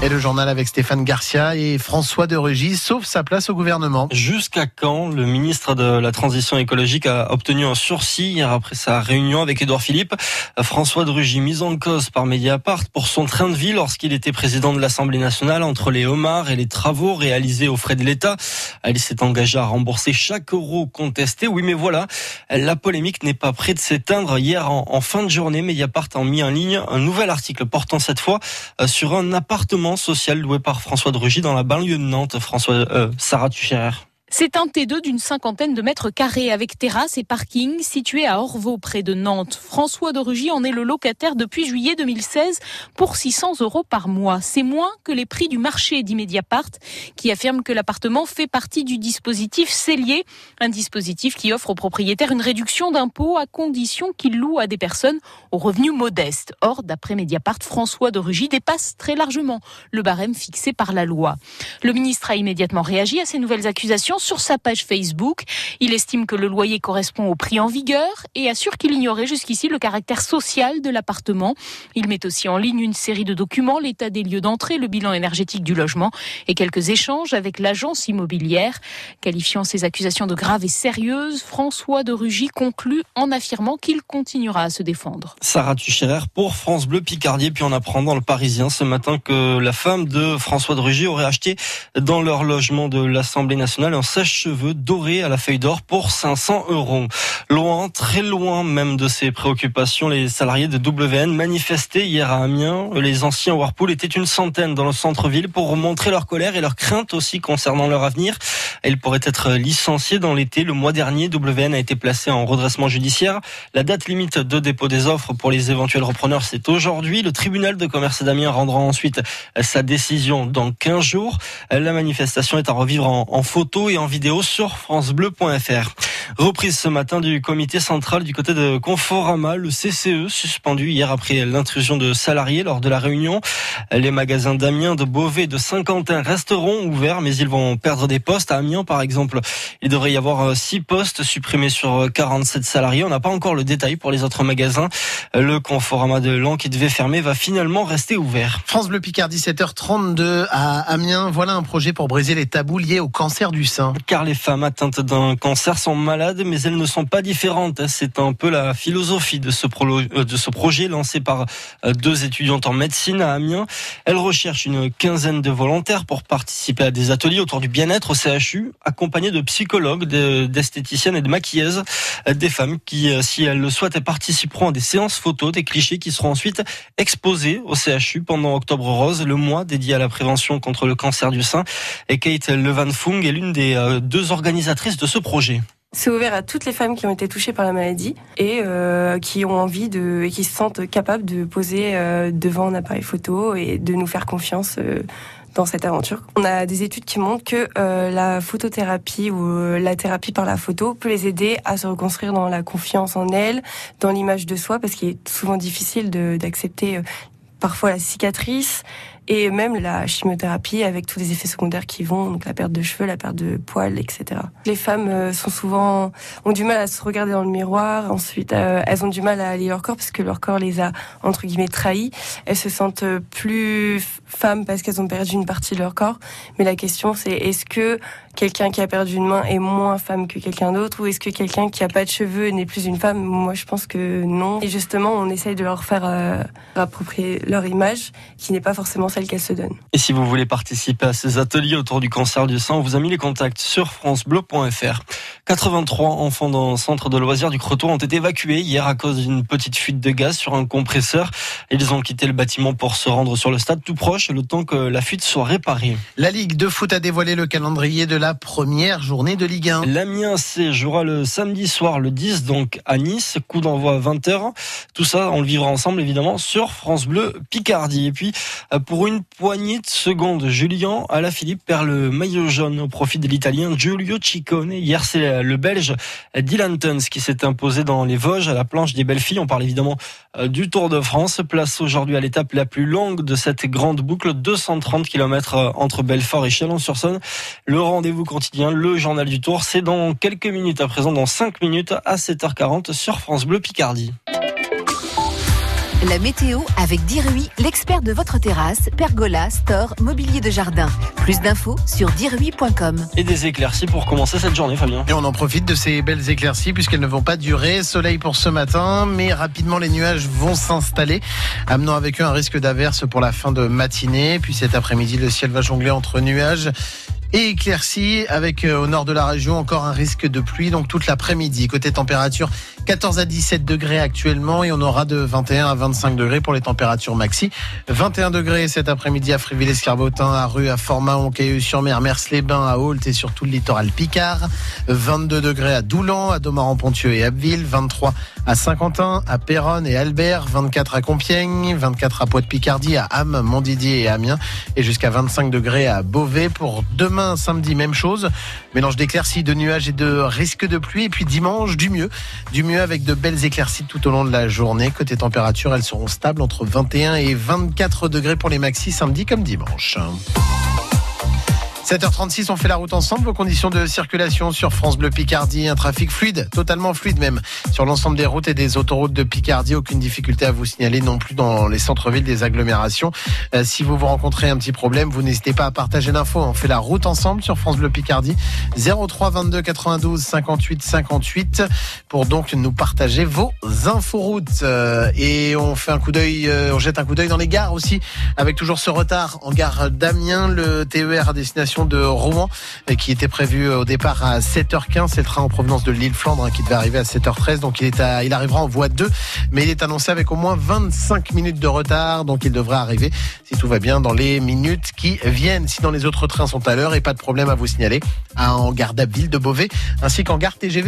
Et le journal avec Stéphane Garcia et François de Rugy sauve sa place au gouvernement. Jusqu'à quand le ministre de la Transition écologique a obtenu un sursis hier après sa réunion avec Édouard Philippe? François de Rugy mis en cause par Mediapart pour son train de vie lorsqu'il était président de l'Assemblée nationale entre les homards et les travaux réalisés aux frais de l'État. Il s'est engagé à rembourser chaque euro contesté. Oui, mais voilà, la polémique n'est pas près de s'éteindre. Hier, en, fin de journée, Mediapart a mis en ligne un nouvel article portant cette fois euh, sur un appartement social loué par François de Rugy dans la banlieue de Nantes. François, euh, Sarah Tucherer. C'est un T2 d'une cinquantaine de mètres carrés avec terrasse et parking situé à Orvaux près de Nantes. François de Rugy en est le locataire depuis juillet 2016 pour 600 euros par mois. C'est moins que les prix du marché d'Immédiapart qui affirme que l'appartement fait partie du dispositif Cellier, un dispositif qui offre aux propriétaires une réduction d'impôt à condition qu'ils louent à des personnes aux revenus modestes. Or, d'après Mediapart, François de Rugy dépasse très largement le barème fixé par la loi. Le ministre a immédiatement réagi à ces nouvelles accusations sur sa page Facebook. Il estime que le loyer correspond au prix en vigueur et assure qu'il ignorait jusqu'ici le caractère social de l'appartement. Il met aussi en ligne une série de documents, l'état des lieux d'entrée, le bilan énergétique du logement et quelques échanges avec l'agence immobilière. Qualifiant ces accusations de graves et sérieuses, François de Rugy conclut en affirmant qu'il continuera à se défendre. Sarah Tucherer pour France Bleu Picardie. Puis on apprend dans le Parisien ce matin que la femme de François de Rugy aurait acheté dans leur logement de l'Assemblée nationale sèche-cheveux doré à la feuille d'or pour 500 euros. Loin, très loin même de ces préoccupations, les salariés de WN manifestaient hier à Amiens. Les anciens Whirlpool étaient une centaine dans le centre-ville pour montrer leur colère et leur crainte aussi concernant leur avenir. Ils pourraient être licenciés dans l'été. Le mois dernier, WN a été placé en redressement judiciaire. La date limite de dépôt des offres pour les éventuels repreneurs, c'est aujourd'hui. Le tribunal de commerce d'Amiens rendra ensuite sa décision dans 15 jours. La manifestation est à revivre en, en photo et en vidéo sur francebleu.fr. Reprise ce matin du comité central du côté de Conforama, le CCE suspendu hier après l'intrusion de salariés lors de la réunion. Les magasins d'Amiens, de Beauvais, de Saint-Quentin resteront ouverts, mais ils vont perdre des postes. À Amiens, par exemple, il devrait y avoir 6 postes supprimés sur 47 salariés. On n'a pas encore le détail pour les autres magasins. Le Conforama de Lan qui devait fermer va finalement rester ouvert. France Bleu Picard, 17h32 à Amiens. Voilà un projet pour briser les tabous liés au cancer du sein. Car les femmes atteintes d'un cancer sont mais elles ne sont pas différentes. C'est un peu la philosophie de ce, euh, projet lancé par euh, deux étudiantes en médecine à Amiens. Elles recherchent une quinzaine de volontaires pour participer à des ateliers autour du bien-être au CHU, accompagnés de psychologues, d'esthéticiennes et de maquilleuses. Euh, des femmes qui, si elles le souhaitent, participeront à des séances photos, des clichés qui seront ensuite exposés au CHU pendant Octobre Rose, le mois dédié à la prévention contre le cancer du sein. Et Kate Levan-Fung est l'une des deux organisatrices de ce projet. C'est ouvert à toutes les femmes qui ont été touchées par la maladie et euh, qui ont envie de et qui se sentent capables de poser euh, devant un appareil photo et de nous faire confiance euh, dans cette aventure. On a des études qui montrent que la photothérapie ou la thérapie par la photo peut les aider à se reconstruire dans la confiance en elles, dans l'image de soi, parce qu'il est souvent difficile d'accepter parfois la cicatrice et même la chimiothérapie avec tous les effets secondaires qui vont, donc la perte de cheveux, la perte de poils, etc. Les femmes euh, sont souvent ont du mal à se regarder dans le miroir. Ensuite, euh, elles ont du mal à allier leur corps parce que leur corps les a entre guillemets trahis. Elles se sentent plus femmes parce qu'elles ont perdu une partie de leur corps. Mais la question, c'est est-ce que quelqu'un qui a perdu une main est moins femme que quelqu'un d'autre ou est-ce que quelqu'un qui a pas de cheveux n'est plus une femme? Moi, je pense que non. Et justement, on essaye de leur faire euh, approprier leur image, qui n'est pas forcément qu'elle se donne. Et si vous voulez participer à ces ateliers autour du cancer du sein, on vous a mis les contacts sur francebleu.fr. 83 enfants dans le centre de loisirs du Creton ont été évacués hier à cause d'une petite fuite de gaz sur un compresseur. Ils ont quitté le bâtiment pour se rendre sur le stade tout proche, le temps que la fuite soit réparée. La Ligue de foot a dévoilé le calendrier de la première journée de Ligue 1. L'Amiens C jouera le samedi soir, le 10, donc à Nice. Coup d'envoi à 20h. Tout ça, on le vivra ensemble, évidemment, sur France Bleu Picardie. Et puis, euh, pour une poignée de secondes, Julien Alaphilippe perd le maillot jaune au profit de l'Italien Giulio Ciccone. Hier, c'est le Belge Dylan Tuns qui s'est imposé dans les Vosges à la planche des belles filles. On parle évidemment euh, du Tour de France. Place aujourd'hui à l'étape la plus longue de cette grande boucle, 230 km euh, entre Belfort et Chalon-sur-Saône. Le rendez-vous quotidien, le journal du Tour, c'est dans quelques minutes, à présent dans 5 minutes à 7h40 sur France Bleu Picardie. La météo avec Dirui, l'expert de votre terrasse, pergola, store, mobilier de jardin. Plus d'infos sur dirui.com. Et des éclaircies pour commencer cette journée, Fabien. Et on en profite de ces belles éclaircies puisqu'elles ne vont pas durer. Soleil pour ce matin, mais rapidement les nuages vont s'installer, amenant avec eux un risque d'averse pour la fin de matinée. Puis cet après-midi, le ciel va jongler entre nuages et éclairci avec euh, au nord de la région encore un risque de pluie donc toute l'après-midi. Côté température 14 à 17 degrés actuellement et on aura de 21 à 25 degrés pour les températures maxi. 21 degrés cet après-midi à Fréville-Escarbotin, à Rue, à Format, sur mer Mers-les-Bains, à Ault et sur tout le littoral Picard. 22 degrés à Doulan, à Domaran-Pontieux et Abbeville. 23 à Saint-Quentin, à Péronne et Albert. 24 à Compiègne, 24 à Poix-de-Picardie, à Ham, Montdidier et Amiens. Et jusqu'à 25 degrés à Beauvais pour demain samedi, même chose. Mélange d'éclaircies, de nuages et de risques de pluie. Et puis dimanche, du mieux. Du mieux avec de belles éclaircies tout au long de la journée. Côté température, elles seront stables entre 21 et 24 degrés pour les maxis samedi comme dimanche. 7h36, on fait la route ensemble. Vos conditions de circulation sur France Bleu Picardie, un trafic fluide, totalement fluide même, sur l'ensemble des routes et des autoroutes de Picardie. Aucune difficulté à vous signaler non plus dans les centres-villes des agglomérations. Euh, si vous vous rencontrez un petit problème, vous n'hésitez pas à partager l'info. On fait la route ensemble sur France Bleu Picardie. 03 22 92 58 58 pour donc nous partager vos inforoutes. Euh, et on fait un coup d'œil, euh, on jette un coup d'œil dans les gares aussi, avec toujours ce retard en gare d'Amiens, le TER à destination de Rouen qui était prévu au départ à 7h15. C'est le train en provenance de l'île Flandre hein, qui devait arriver à 7h13. Donc il arrivera en voie 2, mais il est annoncé avec au moins 25 minutes de retard. Donc il devrait arriver, si tout va bien, dans les minutes qui viennent. Sinon les autres trains sont à l'heure et pas de problème à vous signaler en gare d'Abbeville de Beauvais ainsi qu'en gare TGV.